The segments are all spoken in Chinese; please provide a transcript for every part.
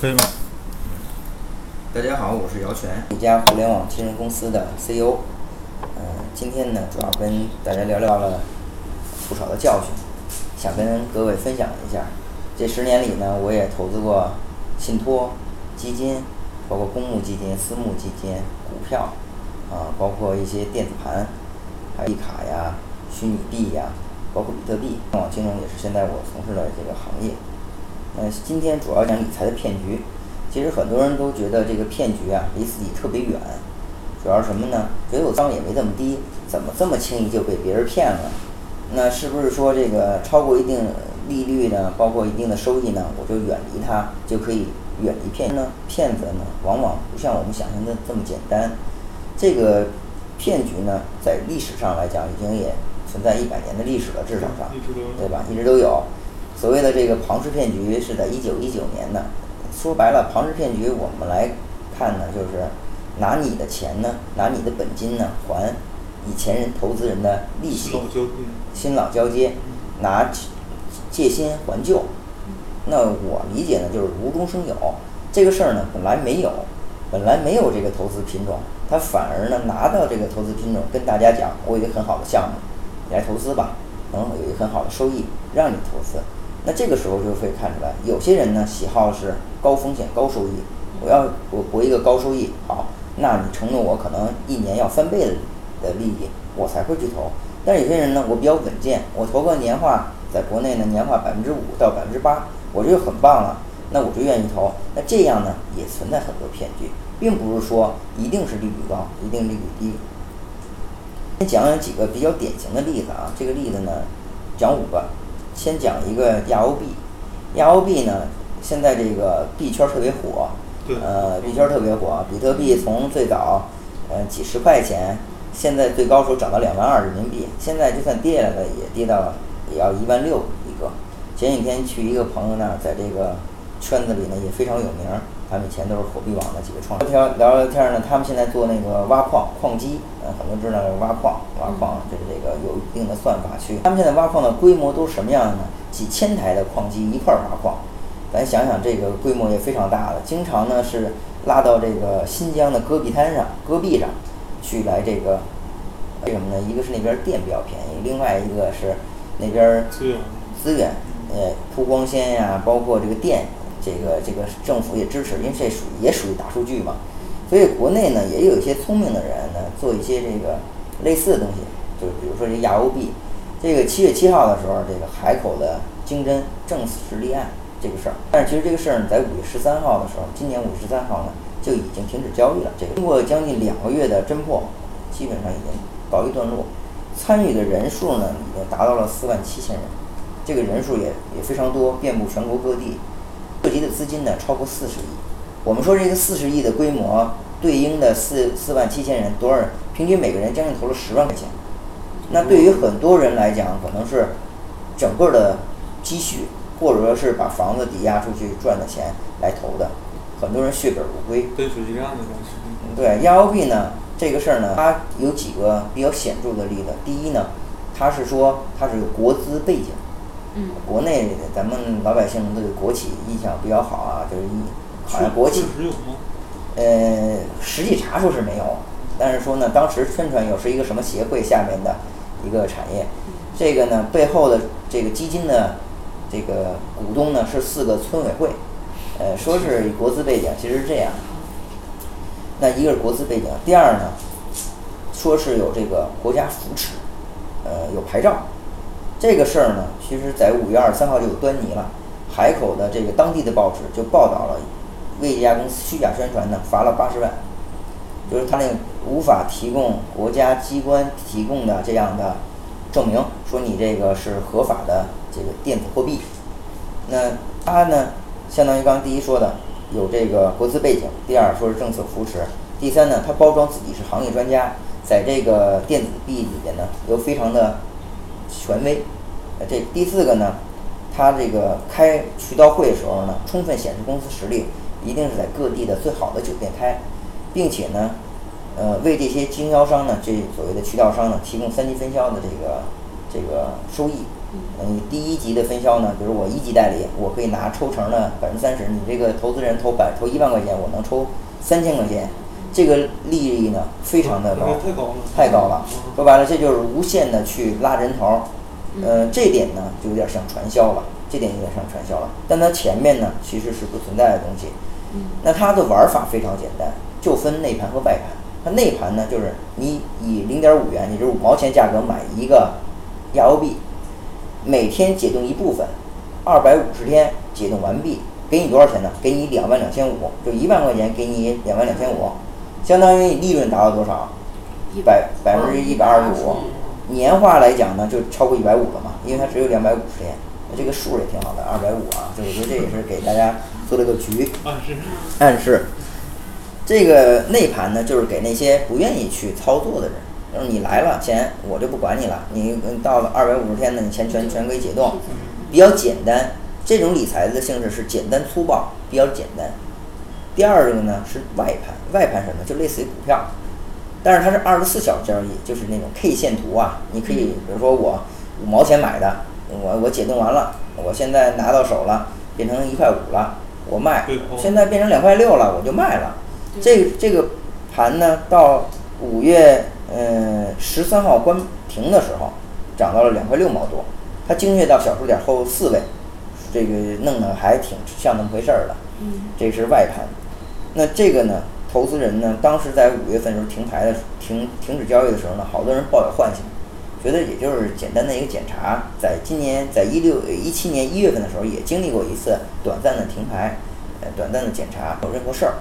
可以吗？大家好，我是姚泉，一家互联网金融公司的 CEO。嗯，今天呢，主要跟大家聊聊了不少的教训，想跟各位分享一下。这十年里呢，我也投资过信托、基金，包括公募基金、私募基金、股票，啊，包括一些电子盘，还有币卡呀、虚拟币呀，包括比特币。互联网金融也是现在我从事的这个行业。那今天主要讲理财的骗局。其实很多人都觉得这个骗局啊离自己特别远，主要是什么呢？觉得我账也没这么低，怎么这么轻易就被别人骗了？那是不是说这个超过一定利率呢，包括一定的收益呢，我就远离它，就可以远离骗呢？骗子呢，往往不像我们想象的这么简单。这个骗局呢，在历史上来讲，已经也存在一百年的历史了，至少上，对吧？一直都有。所谓的这个庞氏骗局是在一九一九年的。说白了，庞氏骗局我们来看呢，就是拿你的钱呢，拿你的本金呢，还以前人投资人的利息，新老交接，拿借新还旧。那我理解呢，就是无中生有。这个事儿呢，本来没有，本来没有这个投资品种，他反而呢拿到这个投资品种，跟大家讲，我有一个很好的项目，你来投资吧，能有一个很好的收益，让你投资。那这个时候就会看出来，有些人呢喜好是高风险高收益，我要我博一个高收益，好，那你承诺我可能一年要翻倍的的利益，我才会去投。但有些人呢，我比较稳健，我投个年化，在国内呢年化百分之五到百分之八，我觉得很棒了，那我就愿意投。那这样呢也存在很多骗局，并不是说一定是利率高，一定利率低。先讲讲几个比较典型的例子啊，这个例子呢讲五个。先讲一个亚欧币，亚欧币呢，现在这个币圈特别火，呃，币圈特别火。比特币从最早，呃，几十块钱，现在最高时候涨到两万二人民币，现在就算跌下来了，也跌到也要一万六一个。前几天去一个朋友那儿，在这个圈子里呢也非常有名。他们以前都是火币网的几个创始人，聊聊聊天呢。他们现在做那个挖矿矿机，呃，很多知道挖矿，挖矿就是这个有一定的算法去。他们现在挖矿的规模都是什么样的呢？几千台的矿机一块儿挖矿，咱想想这个规模也非常大了。经常呢是拉到这个新疆的戈壁滩上、戈壁上去来这个，为什么呢？一个是那边电比较便宜，另外一个是那边资源资源，呃，铺光纤呀，包括这个电。这个这个政府也支持，因为这属也属于大数据嘛，所以国内呢也有一些聪明的人呢做一些这个类似的东西，就是比如说这亚欧币，这个七月七号的时候，这个海口的经侦正式立案这个事儿，但是其实这个事儿呢在五月十三号的时候，今年五月十三号呢就已经停止交易了。这个经过将近两个月的侦破，基本上已经告一段落，参与的人数呢已经达到了四万七千人，这个人数也也非常多，遍布全国各地。涉及的资金呢超过四十亿，我们说这个四十亿的规模对应的四四万七千人多少？平均每个人将近投了十万块钱。那对于很多人来讲，可能是整个的积蓄，或者说是把房子抵押出去赚的钱来投的，很多人血本无归。对手机这样的东西。对亚欧币呢，这个事儿呢，它有几个比较显著的例子。第一呢，它是说它是有国资背景。嗯，国内咱们老百姓对国企印象比较好啊，就是一好像国企，呃，实际查出是没有，但是说呢，当时宣传有是一个什么协会下面的一个产业，这个呢背后的这个基金呢这个股东呢是四个村委会，呃，说是以国资背景，其实是这样，那一个是国资背景，第二呢，说是有这个国家扶持，呃，有牌照。这个事儿呢，其实在五月二十三号就有端倪了。海口的这个当地的报纸就报道了，为这家公司虚假宣传呢，罚了八十万，就是他那个无法提供国家机关提供的这样的证明，说你这个是合法的这个电子货币。那他呢，相当于刚刚第一说的有这个国资背景，第二说是政策扶持，第三呢，他包装自己是行业专家，在这个电子币里边呢，又非常的。权威，呃，这第四个呢，他这个开渠道会的时候呢，充分显示公司实力，一定是在各地的最好的酒店开，并且呢，呃，为这些经销商呢，这所谓的渠道商呢，提供三级分销的这个这个收益，嗯，第一级的分销呢，比如我一级代理，我可以拿抽成的百分之三十，你这个投资人投百投一万块钱，我能抽三千块钱，这个利益呢非常的高，太高了，太高了。说白了，这就是无限的去拉人头，呃，这点呢就有点像传销了，这点有点像传销了。但它前面呢其实是不存在的东西。那它的玩法非常简单，就分内盘和外盘。它内盘呢就是你以零点五元，也就是五毛钱价格买一个亚欧币。每天解冻一部分，二百五十天解冻完毕，给你多少钱呢？给你两万两千五，就一万块钱给你两万两千五，相当于利润达到多少？一百百分之一百二十五，年化来讲呢就超过一百五了嘛，因为它只有两百五十天，那这个数也挺好的，二百五啊，就我觉得这也是给大家做了个局，暗示暗示。这个内盘呢，就是给那些不愿意去操作的人。就是你来了钱，我就不管你了。你到了二百五十天呢，你钱全全可以解冻，比较简单。这种理财的性质是简单粗暴，比较简单。第二个呢是外盘，外盘什么？就类似于股票，但是它是二十四小时交易，就是那种 K 线图啊。你可以，比如说我五毛钱买的，我我解冻完了，我现在拿到手了，变成一块五了，我卖，现在变成两块六了，我就卖了。这这个盘呢，到五月。嗯，十三号关停的时候，涨到了两块六毛多，它精确到小数点后四位，这个弄得还挺像那么回事儿的。嗯，这是外盘。那这个呢，投资人呢，当时在五月份时候停牌的停停止交易的时候呢，好多人抱有幻想，觉得也就是简单的一个检查。在今年，在一六一七年一月份的时候，也经历过一次短暂的停牌，呃，短暂的检查，没有任何事儿。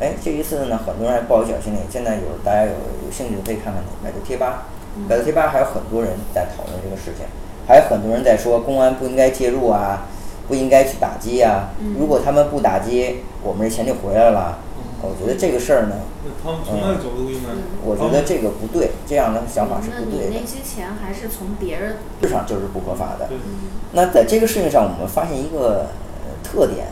哎，这一次呢，很多人还抱有侥幸心理。现在有大家有有兴趣的可以看看百度贴吧，百度贴吧还有很多人在讨论这个事情，还有很多人在说公安不应该介入啊，不应该去打击啊。如果他们不打击，我们这钱就回来了。我觉得这个事儿呢，嗯，我觉得这个不对，这样的想法是不对的。那些钱还是从别人，市场就是不合法的。那在这个事情上，我们发现一个特点。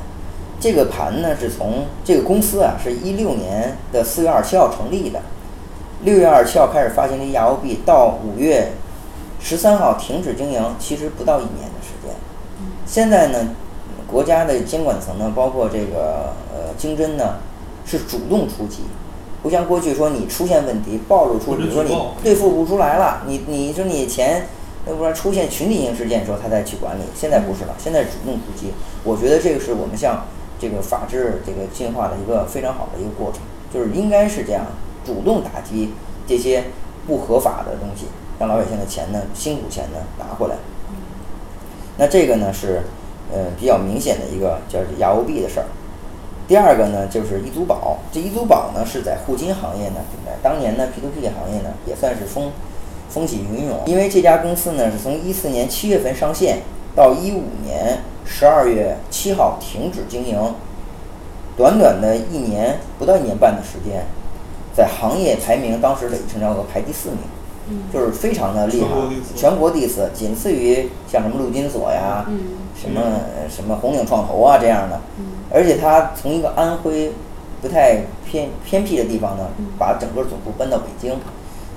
这个盘呢，是从这个公司啊，是一六年的四月二十七号成立的，六月二十七号开始发行的亚欧币，到五月十三号停止经营，其实不到一年的时间。现在呢，国家的监管层呢，包括这个呃经侦呢，是主动出击，不像过去说你出现问题暴露出，比如说你对付不出来了，你你说你钱。要不然出现群体性事件的时候，他再去管理。现在不是了，现在主动出击。我觉得这个是我们向这个法治这个进化的一个非常好的一个过程，就是应该是这样，主动打击这些不合法的东西，让老百姓的钱呢，辛苦钱呢拿回来。那这个呢是，呃，比较明显的一个叫亚欧币的事儿。第二个呢就是易租宝，这易租宝呢是在互金行业呢，当年呢 P2P 行业呢也算是风风起云涌，因为这家公司呢是从一四年七月份上线，到一五年。十二月七号停止经营，短短的一年不到一年半的时间，在行业排名当时累计成交额排第四名，就是非常的厉害，全国第四，仅次于像什么陆金所呀，什么什么红岭创投啊这样的，而且他从一个安徽不太偏偏僻的地方呢，把整个总部搬到北京，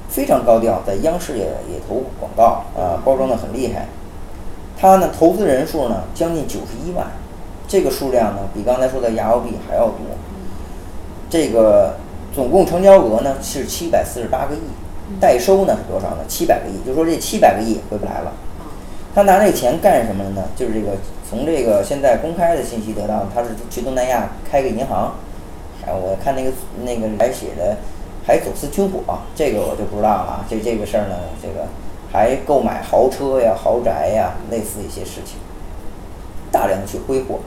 非常高调，在央视也也投广告啊，包装的很厉害。他呢，投资人数呢将近九十一万，这个数量呢比刚才说的亚欧币还要多。这个总共成交额呢是七百四十八个亿，代收呢是多少呢？七百个亿，就说这七百个亿回不来了。他拿这钱干什么了呢？就是这个从这个现在公开的信息得到，他是去东南亚开个银行，哎，我看那个那个还写的还走私军火，这个我就不知道了。这这个事儿呢，这个。还购买豪车呀、豪宅呀，类似一些事情，大量的去挥霍。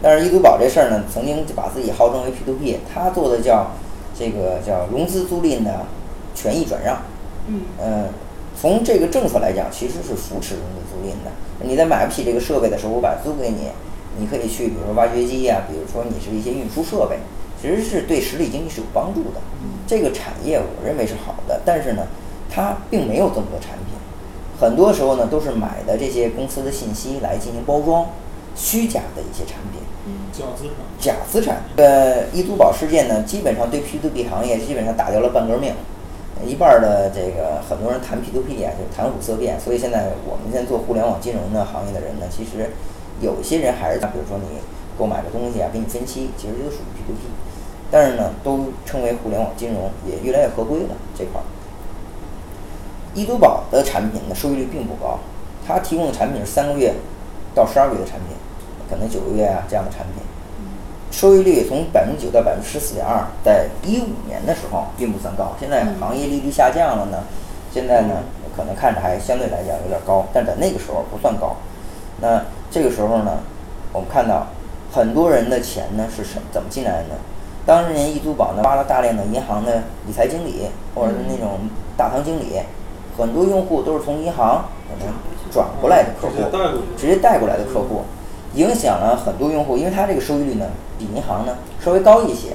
但是易租宝这事儿呢，曾经就把自己号称为 P2P，他做的叫这个叫融资租赁的权益转让。嗯。从这个政策来讲，其实是扶持融资租赁的。你在买不起这个设备的时候，我把它租给你，你可以去，比如说挖掘机呀，比如说你是一些运输设备，其实是对实体经济是有帮助的。这个产业我认为是好的，但是呢。它并没有这么多产品，很多时候呢都是买的这些公司的信息来进行包装，虚假的一些产品。假资产。假资产。呃，易租宝事件呢，基本上对 P to P 行业基本上打掉了半根命。一半的这个很多人谈 P to P 啊，就谈虎色变。所以现在我们现在做互联网金融的行业的人呢，其实有些人还是比如说你购买个东西啊，给你分期，其实就属于 P to P。但是呢，都称为互联网金融，也越来越合规了这块儿。易租宝的产品呢收益率并不高，它提供的产品是三个月到十二个月的产品，可能九个月啊这样的产品，收益率从百分之九到百分之十四点二，在一五年的时候并不算高，现在行业利率下降了呢，现在呢可能看着还相对来讲有点高，但在那个时候不算高。那这个时候呢，我们看到很多人的钱呢是什怎么进来的呢？当年易租宝呢挖了大量的银行的理财经理或者是那种大堂经理。很多用户都是从银行可能转过来的客户，直接带过来的客户，影响了很多用户，因为他这个收益率呢比银行呢稍微高一些，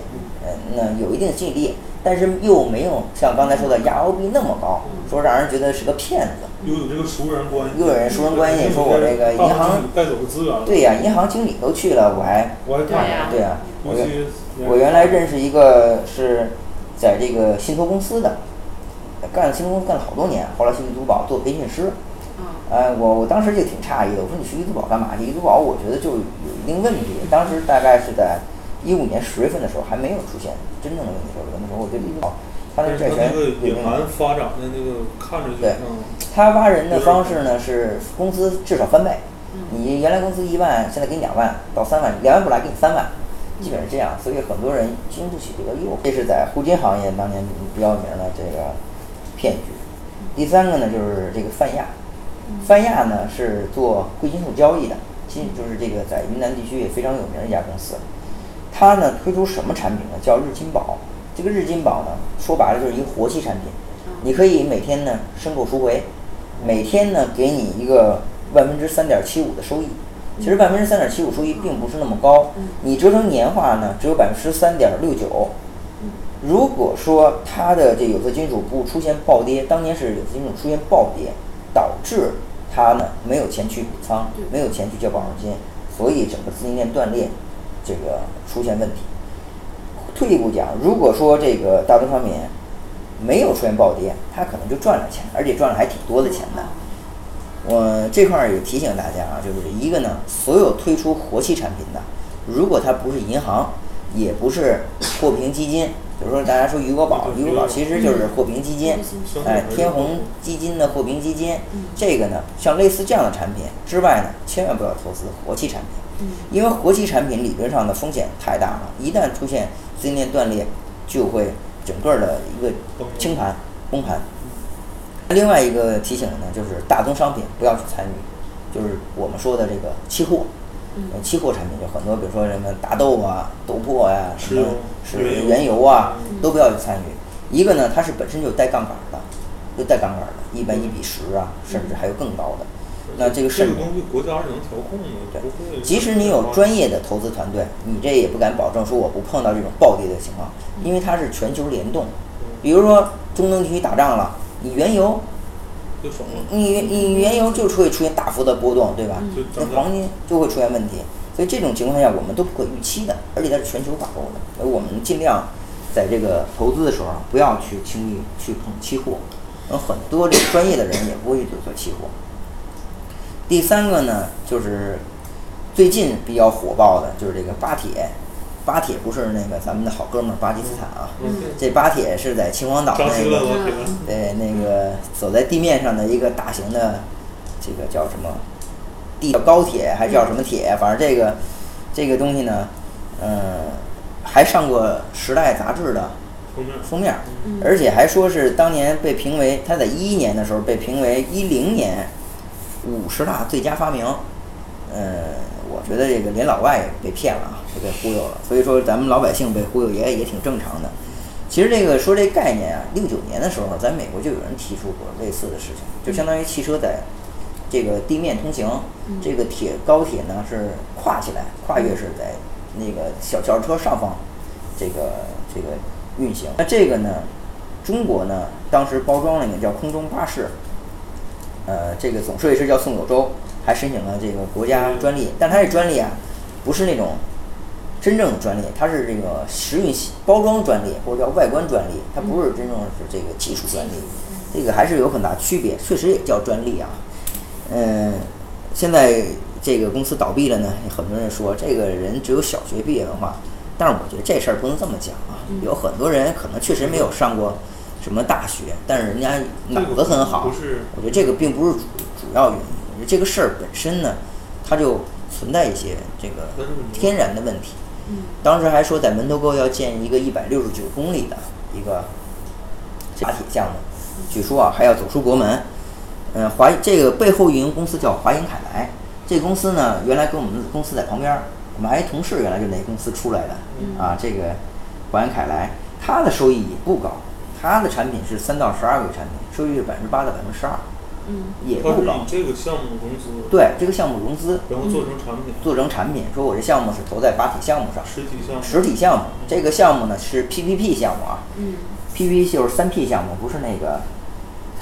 嗯，那有一定吸引力，但是又没有像刚才说的押 O B 那么高，说让人觉得是个骗子。又有这个熟人关系，又有人熟人关系，说我这个银行带走资源，对呀，银行经理都去了，我还我还对呀，对呀，我我原来认识一个是在这个信托公司的。干了新公司干了好多年，后来去易租宝做培训师。哎，我我当时就挺诧异的，我说你去易租宝干嘛去？易租宝我觉得就有一定问题。当时大概是在一五年十月份的时候，还没有出现真正的问题。那时候我觉得易租宝，他的债权野蛮发展的那个看着就对，他挖人的方式呢是工资至少翻倍。你原来工资一万，现在给你两万到三万，两万不来给你三万，基本是这样。所以很多人经不起这个诱惑。这是在互金行业当年比较有名的这个。骗局。第三个呢，就是这个泛亚。泛亚呢是做贵金属交易的，金就是这个在云南地区也非常有名的一家公司。它呢推出什么产品呢？叫日金宝。这个日金宝呢，说白了就是一个活期产品。你可以每天呢申购赎回，每天呢给你一个万分之三点七五的收益。其实万分之三点七五收益并不是那么高，你折成年化呢只有百分之十三点六九。如果说它的这有色金属不出现暴跌，当年是有色金属出现暴跌，导致他呢没有钱去补仓，没有钱去交保证金，所以整个资金链断裂，这个出现问题。退一步讲，如果说这个大宗商品没有出现暴跌，它可能就赚了钱，而且赚了还挺多的钱的。我这块儿也提醒大家啊，就是一个呢，所有推出活期产品的，如果它不是银行，也不是货平基金。比如说，大家说余额宝，余额宝其实就是货币基金，哎，天弘基金的货币基金，这个呢，像类似这样的产品之外呢，千万不要投资活期产品，因为活期产品理论上的风险太大了，一旦出现资金链断裂，就会整个的一个清盘崩盘。另外一个提醒呢，就是大宗商品不要去参与，就是我们说的这个期货。期货产品就很多，比如说什么大豆啊、豆粕呀，什么是原油啊，都不要去参与。一个呢，它是本身就带杠杆的，就带杠杆的，一般一比十啊，甚至还有更高的。那这个这个东西国家是能调控的，对。即使你有专业的投资团队，你这也不敢保证说我不碰到这种暴跌的情况，因为它是全球联动。比如说中东地区打仗了，你原油。你你原油就会出现大幅的波动，对吧？那黄金就会出现问题，所以这种情况下我们都不可预期的，而且它是全球挂钩的，所以我们尽量在这个投资的时候不要去轻易去碰期货，有很多这个专业的人也不会去做期货。第三个呢，就是最近比较火爆的就是这个巴铁。巴铁不是那个咱们的好哥们儿巴基斯坦啊，这巴铁是在秦皇岛那个，对那个走在地面上的一个大型的，这个叫什么地高铁还叫什么铁？反正这个这个东西呢，嗯，还上过《时代》杂志的封面，封面，而且还说是当年被评为他在一一年的时候被评为一零年五十大最佳发明，嗯，我觉得这个连老外也被骗了啊。就被忽悠了，所以说咱们老百姓被忽悠也也挺正常的。其实这个说这概念啊，六九年的时候，在美国就有人提出过类似的事情，就相当于汽车在这个地面通行，这个铁高铁呢是跨起来，跨越是在那个小轿车上方，这个这个运行。那这个呢，中国呢当时包装了一个叫空中巴士，呃，这个总设计师叫宋有洲，还申请了这个国家专利，但它这专利啊，不是那种。真正的专利，它是这个食用包装专利或者叫外观专利，它不是真正是这个技术专利，这个还是有很大区别。确实也叫专利啊。嗯，现在这个公司倒闭了呢，很多人说这个人只有小学毕业文化，但是我觉得这事儿不能这么讲啊。有很多人可能确实没有上过什么大学，但是人家脑子很好。我觉得这个并不是主主要原因。我觉得这个事儿本身呢，它就存在一些这个天然的问题。当时还说在门头沟要建一个一百六十九公里的一个打铁项目，据说啊还要走出国门。嗯，华这个背后运营公司叫华银凯莱，这公司呢原来跟我们公司在旁边，我们还同事原来就那公司出来的啊。这个华银凯莱，它的收益也不高，它的产品是三到十二个月产品，收益率百分之八到百分之十二。嗯，也不高。这个项目融资。对，这个项目融资，然后做成产品。做成产品，说我这项目是投在巴铁项目上。实体项目。实体项目，这个项目呢是 PPP 项目啊。嗯。PPP 就是三 P 项目，不是那个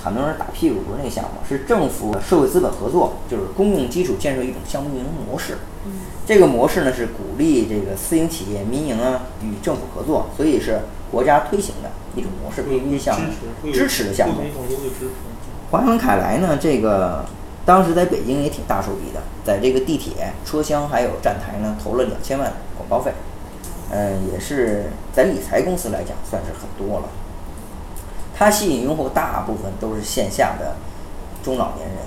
很多人打屁股不是那个项目，是政府社会资本合作，就是公共基础建设一种项目运营模式。嗯。这个模式呢是鼓励这个私营企业、民营啊与政府合作，所以是国家推行的一种模式，PPP 项目支持的项目。华阳凯莱呢？这个当时在北京也挺大手笔的，在这个地铁车厢还有站台呢，投了两千万广告费。嗯，也是在理财公司来讲算是很多了。它吸引用户大部分都是线下的中老年人，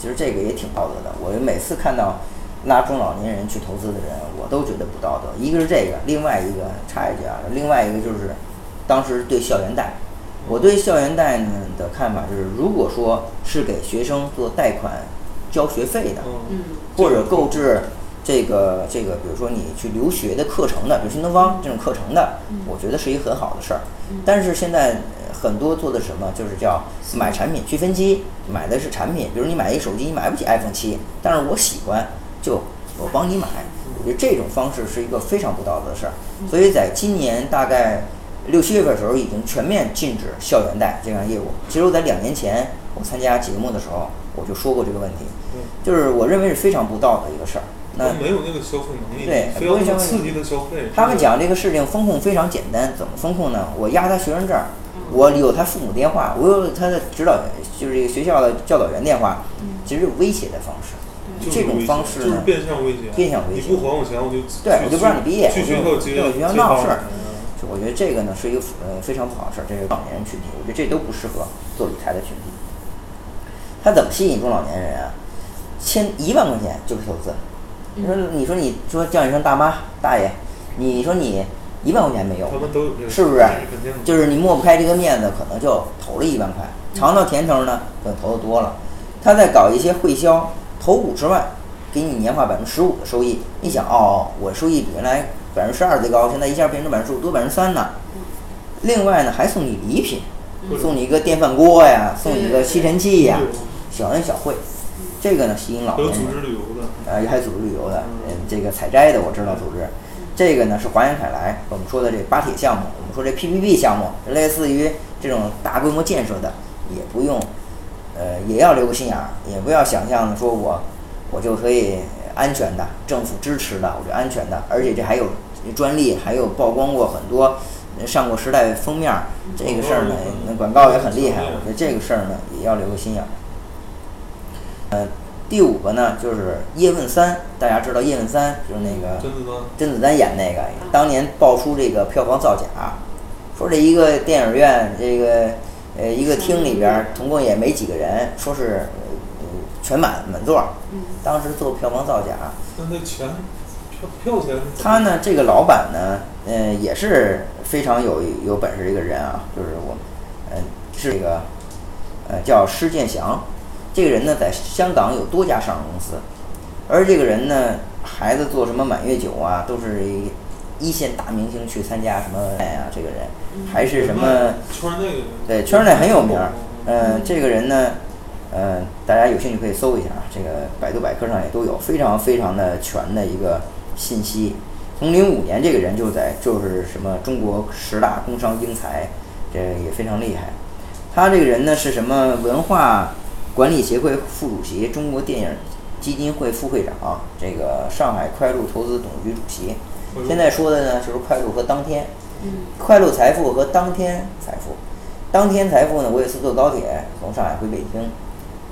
其实这个也挺道德的。我每次看到拉中老年人去投资的人，我都觉得不道德。一个是这个，另外一个插一句啊，另外一个就是当时对校园贷。我对校园贷呢的看法就是，如果说是给学生做贷款、交学费的，或者购置这个这个，比如说你去留学的课程的，比如新东方这种课程的，我觉得是一个很好的事儿。但是现在很多做的什么，就是叫买产品去分期，买的是产品，比如你买一手机，你买不起 iPhone 七，但是我喜欢，就我帮你买。我觉得这种方式是一个非常不道德的事儿。所以在今年大概。六七月份的时候，已经全面禁止校园贷这项业务。其实我在两年前我参加节目的时候，我就说过这个问题，就是我认为是非常不道德一个事儿。那没有那个消费能力，对，不要刺激的消费。他们讲这个事情风控非常简单，怎么风控呢？我压他学生证，我有他父母电话，我有他的指导员，就是这个学校的教导员电话，其实威胁的方式。这种方式呢，变相威胁，变相威胁。你不还我钱，我就对，我就不让你毕业，去学校接，对，学校闹事儿。我觉得这个呢是一个呃非常不好的事儿，这是老年人群体，我觉得这都不适合做理财的群体。他怎么吸引中老年人啊？签一万块钱就是投资。你说，你说，你说叫一声大妈大爷，你说你一万块钱没有，是不是？就是你抹不开这个面子，可能就投了一万块，尝到甜头呢，可能投的多了。他在搞一些会销，投五十万，给你年化百分之十五的收益。你想，哦，我收益比原来。百分之十二最高，现在一下变成百分之十五，多百分之三呢。另外呢，还送你礼品，送你一个电饭锅呀，送你一个吸尘器呀，小恩小惠。这个呢，吸引老年人。组织旅游的。呃，还组织旅游的，嗯，这个采摘的我知道组织。这个呢是华源凯莱，我们说的这巴铁项目，我们说这 PPP 项目，类似于这种大规模建设的，也不用，呃，也要留个心眼儿，也不要想象说我，我就可以。安全的，政府支持的，我觉得安全的，而且这还有专利，还有曝光过很多，上过《时代》封面，这个事儿呢，那广告也很厉害。我觉得这个事儿呢，也要留个心眼。呃，第五个呢，就是《叶问三》，大家知道《叶问三》就是那个甄子丹，甄子丹演那个，当年爆出这个票房造假，说这一个电影院这个呃一个厅里边儿总共也没几个人，说是。全满满座儿，当时做票房造假。那那钱票票钱？他呢，这个老板呢，嗯，也是非常有有本事的一个人啊，就是我，嗯，是这个，呃，叫施建祥。这个人呢，在香港有多家上市公司，而这个人呢，孩子做什么满月酒啊，都是一线大明星去参加什么哎呀，这个人还是什么圈内对圈内很有名。嗯，这个人呢。嗯，大家有兴趣可以搜一下啊，这个百度百科上也都有非常非常的全的一个信息。从零五年这个人就在就是什么中国十大工商英才，这也非常厉害。他这个人呢是什么文化管理协会副主席，中国电影基金会副会长，这个上海快鹿投资董事局主席。现在说的呢，就是快鹿和当天，嗯快鹿财富和当天财富。当天财富呢，我有一次坐高铁从上海回北京，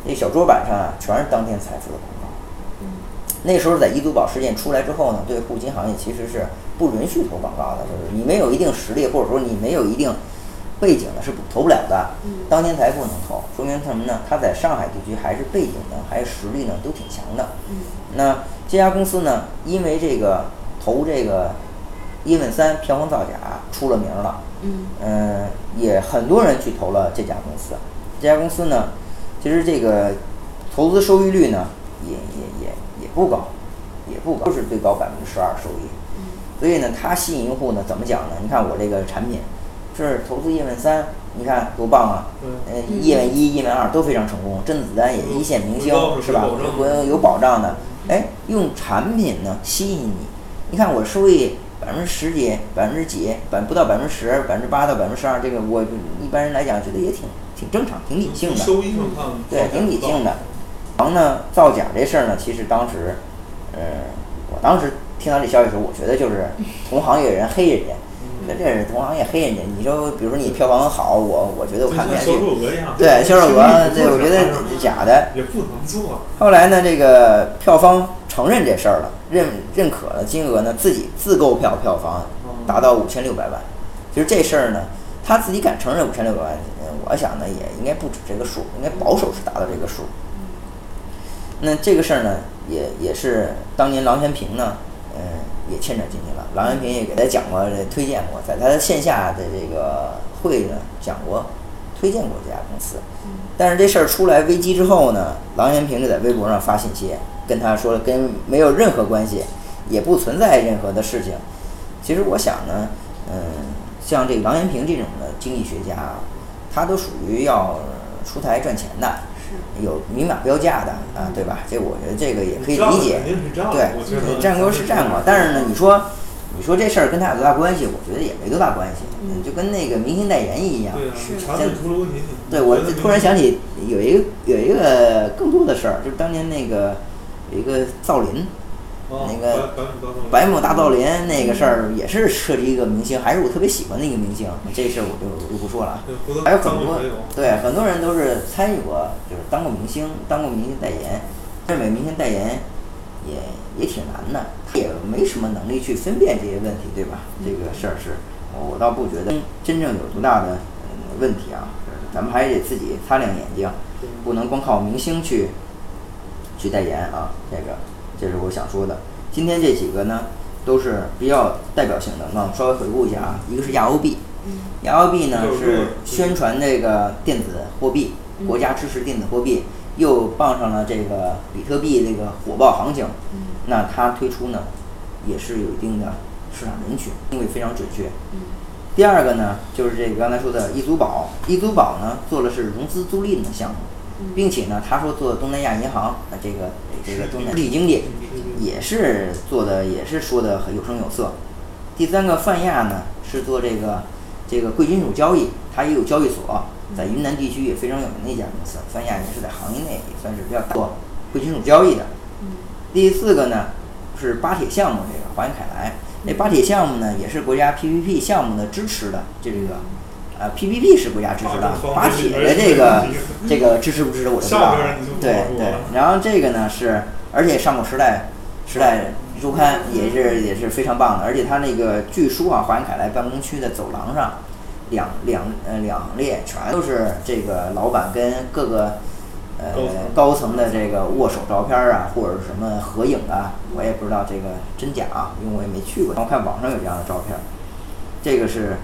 那小桌板上啊全是当天财富的广告。嗯那时候在易租宝事件出来之后呢，对互金行业其实是不允许投广告的，就是你没有一定实力，或者说你没有一定背景的，是不投不了的。嗯当天财富能投，说明什么呢？它在上海地区还是背景呢，还是实力呢，都挺强的。嗯那这家公司呢，因为这个投这个叶问三票房造假出了名了，嗯嗯，也很多人去投了这家公司。这家公司呢，其实这个投资收益率呢，也也也也不高，也不高，就是最高百分之十二收益。嗯所以呢，它吸引用户呢，怎么讲呢？你看我这个产品是投资叶问三，你看多棒啊！嗯叶问一、叶问二都非常成功，甄子丹也一线明星，是吧？有有保障的。哎，用产品呢吸引你，你看我收益百分之十几、百分之几、百不到百分之十、百分之八到百分之十二，这个我一般人来讲觉得也挺挺正常、挺理性的。收益上看，对，挺理性的。然后呢，造假这事儿呢，其实当时，呃，我当时听到这消息的时候，我觉得就是同行业人黑人家，那这是同行业黑人家。你说，比如说你票房好，我我觉得我看不下销去。售额，对，销售额，对，我觉得假的。也不能做，后来呢，这个票方承认这事儿了，认认可了金额呢，自己自购票票房达到五千六百万。其实这事儿呢，他自己敢承认五千六百万，呃我想呢也应该不止这个数，应该保守是达到这个数。那这个事儿呢，也也是当年郎咸平呢，嗯、也牵扯进去了。郎咸平也给他讲过、推荐过，在他的线下的这个会呢讲过，推荐过这家公司。但是这事儿出来危机之后呢，郎咸平就在微博上发信息，跟他说跟没有任何关系，也不存在任何的事情。其实我想呢，嗯，像这个郎咸平这种的经济学家啊，他都属于要出台赚钱的，是有明码标价的啊，对吧？这我觉得这个也可以理解对战国是战国，但是呢，你说你说这事儿跟他有多大关系？我觉得也没多大关系，嗯就跟那个明星代言一样。对啊，是对，我突然想起有一个有一个更多的事儿，就是当年那个有一个造林，啊那个百百亩大造林那个事儿，也是涉及一个明星，还是我特别喜欢的一个明星。这事儿我就就不说了还有很多对很多人都是参与过，就是当过明星，当过明星代言，认为明星代言也也挺难的，也没什么能力去分辨这些问题，对吧？这个事儿是，我倒不觉得真正有多大的呃问题啊，咱们还是得自己擦亮眼睛，不能光靠明星去去代言啊，这个这是我想说的。今天这几个呢，都是比较代表性的，那我们稍微回顾一下啊，一个是亚欧币，嗯亚欧币呢是是宣传这个电子货币，嗯国家支持电子货币，又傍上了这个比特币这个火爆行情，嗯那它推出呢，也是有一定的市场人群，定位非常准确。嗯第二个呢，就是这个刚才说的易租宝，易租宝呢做的是融资租赁的项目，嗯并且呢，他说做东南亚银行，那，这个这个东南实体经济也是做的，也是说的很有声有色。第三个泛亚呢是做这个这个贵金属交易，它也有交易所，在云南地区也非常有名的一家公司。泛亚也是在行业内也算是比较大做贵金属交易的。嗯第四个呢是巴铁项目，这个华源凯莱，那巴铁项目呢也是国家 PPP 项目的支持的，这个呃 PPP 是国家支持的，巴铁的这个 这个支持不支持我就不知道了。对对，然后这个呢是，而且上过时代时代周刊也是也是非常棒的，而且它那个据说啊，华源凯莱办公区的走廊上，两两呃两列全都是这个老板跟各个呃高层的这个握手照片啊，或者是什么合影啊，我也不知道这个真假啊，因为我也没去过。我看网上有这样的照片，这个是。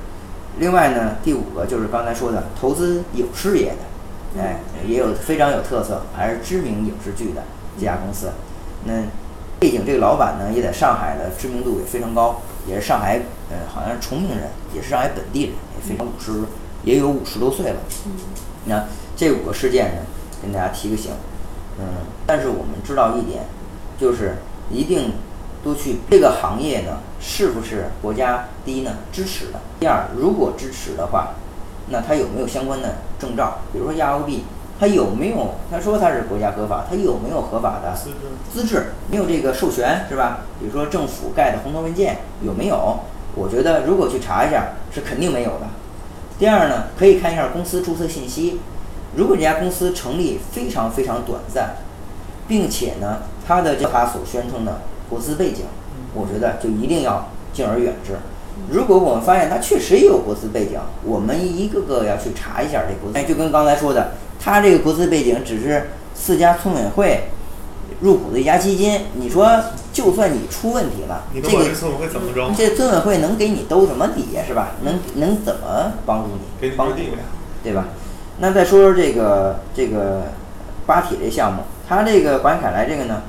另外呢，第五个就是刚才说的投资影视业的，哎，也有非常有特色，还是知名影视剧的这家公司。那背景这个老板呢，也在上海的知名度也非常高，也是上海呃好像是崇明人，也是上海本地人，也非常五十也有五十多岁了。嗯那这五个事件呢，跟大家提个醒，嗯，但是我们知道一点，就是一定多去这个行业呢，是不是国家第一呢支持的？第二，如果支持的话，那它有没有相关的证照？比如说亚欧币，它有没有？他说它是国家合法，它有没有合法的资质资质？没有这个授权是吧？比如说政府盖的红头文件有没有？我觉得如果去查一下，是肯定没有的。第二呢，可以看一下公司注册信息。如果这家公司成立非常非常短暂，并且呢，它的叫他所宣称的国资背景，我觉得就一定要敬而远之。如果我们发现它确实也有国资背景，我们一个个要去查一下这国资。哎，就跟刚才说的，它这个国资背景只是四家村委会入股的一家基金。你说，就算你出问题了，你这个这村委会怎么着？这村委会能给你兜什么底呀？是吧？能能怎么帮助你？给你帮助你对吧？那再说说这个这个巴铁这项目，它这个环凯莱这个呢，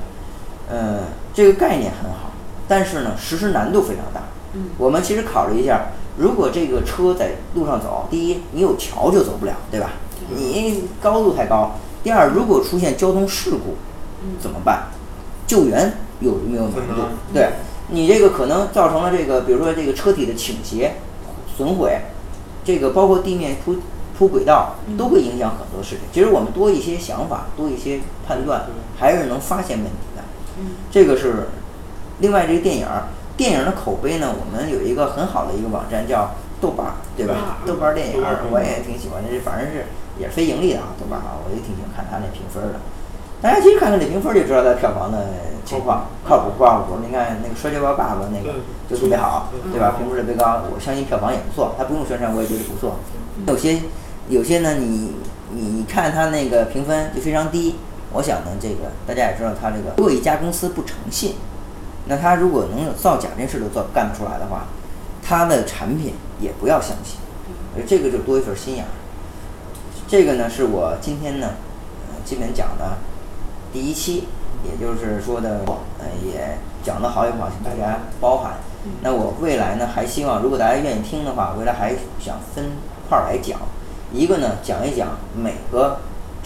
呃，这个概念很好，但是呢，实施难度非常大。嗯我们其实考虑一下，如果这个车在路上走，第一，你有桥就走不了，对吧？你高度太高。第二，如果出现交通事故，嗯怎么办？救援有没有难度？对你这个可能造成了这个，比如说这个车体的倾斜、损毁，这个包括地面铺铺轨道，都会影响很多事情。其实我们多一些想法，多一些判断，还是能发现问题的。嗯这个是另外这个电影儿，电影儿的口碑呢，我们有一个很好的一个网站叫豆瓣儿，对吧？豆瓣儿电影儿我也挺喜欢的，这反正是也是非盈利的啊，豆瓣儿啊，我也挺喜欢看它那评分儿的。大家其实看看这评分儿就知道它票房的情况，靠谱不靠谱？你看那个《摔跤吧，爸爸》那个就特别好，对吧？评分儿特别高，我相信票房也不错。它不用宣传，我也觉得不错。有些有些呢，你你看它那个评分就非常低。我想呢，这个大家也知道，他这个如果一家公司不诚信，那他如果能有造假这事都做干不出来的话，他的产品也不要相信，而这个就多一份心眼儿。这个呢是我今天呢，呃，基本讲的第一期，也就是说的，呃，也讲的好与不好，请大家包涵。那我未来呢，还希望如果大家愿意听的话，未来还想分块儿来讲。一个呢，讲一讲每个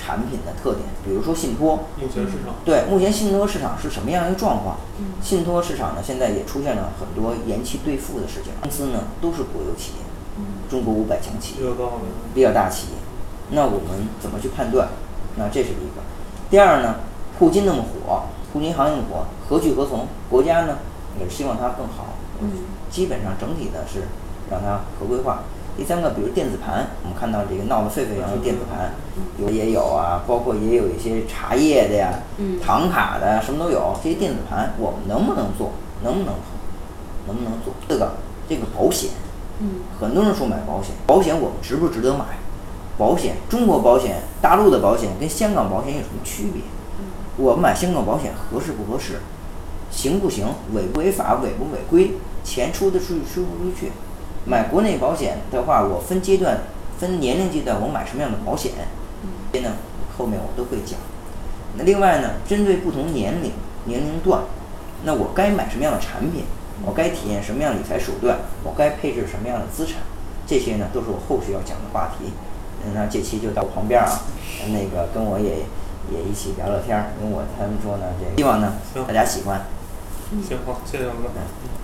产品的特点，比如说信托，目前市场对，目前信托市场是什么样一个状况？嗯信托市场呢，现在也出现了很多延期兑付的事情。公司呢都是国有企业，嗯中国五百强企业，比较高，比较大企业。那我们怎么去判断？那这是一个。第二呢，互金那么火，互金行业那么火，何去何从？国家呢也是希望它更好，嗯基本上整体的是让它合规化。第三个，比如电子盘，我们看到这个闹得沸沸扬扬的电子盘，有也有啊，包括也有一些茶叶的呀，嗯唐卡的，什么都有。这些电子盘我们能不能做？能不能做？能不能做？这个这个保险，嗯很多人说买保险，保险我们值不值得买？保险，中国保险、大陆的保险跟香港保险有什么区别？我们买香港保险合适不合适？行不行？违不违法？违不违规？钱出得出去，出不出去？买国内保险的话，我分阶段、分年龄阶段，我买什么样的保险？这些呢，后面我都会讲。那另外呢，针对不同年龄、年龄段，那我该买什么样的产品？我该体验什么样的理财手段？我该配置什么样的资产？这些呢，都是我后续要讲的话题。嗯，那这期就到我旁边儿啊，那个跟我也也一起聊聊天儿，因为我他们说呢，这个希望呢大家喜欢。行好，谢谢杨哥。嗯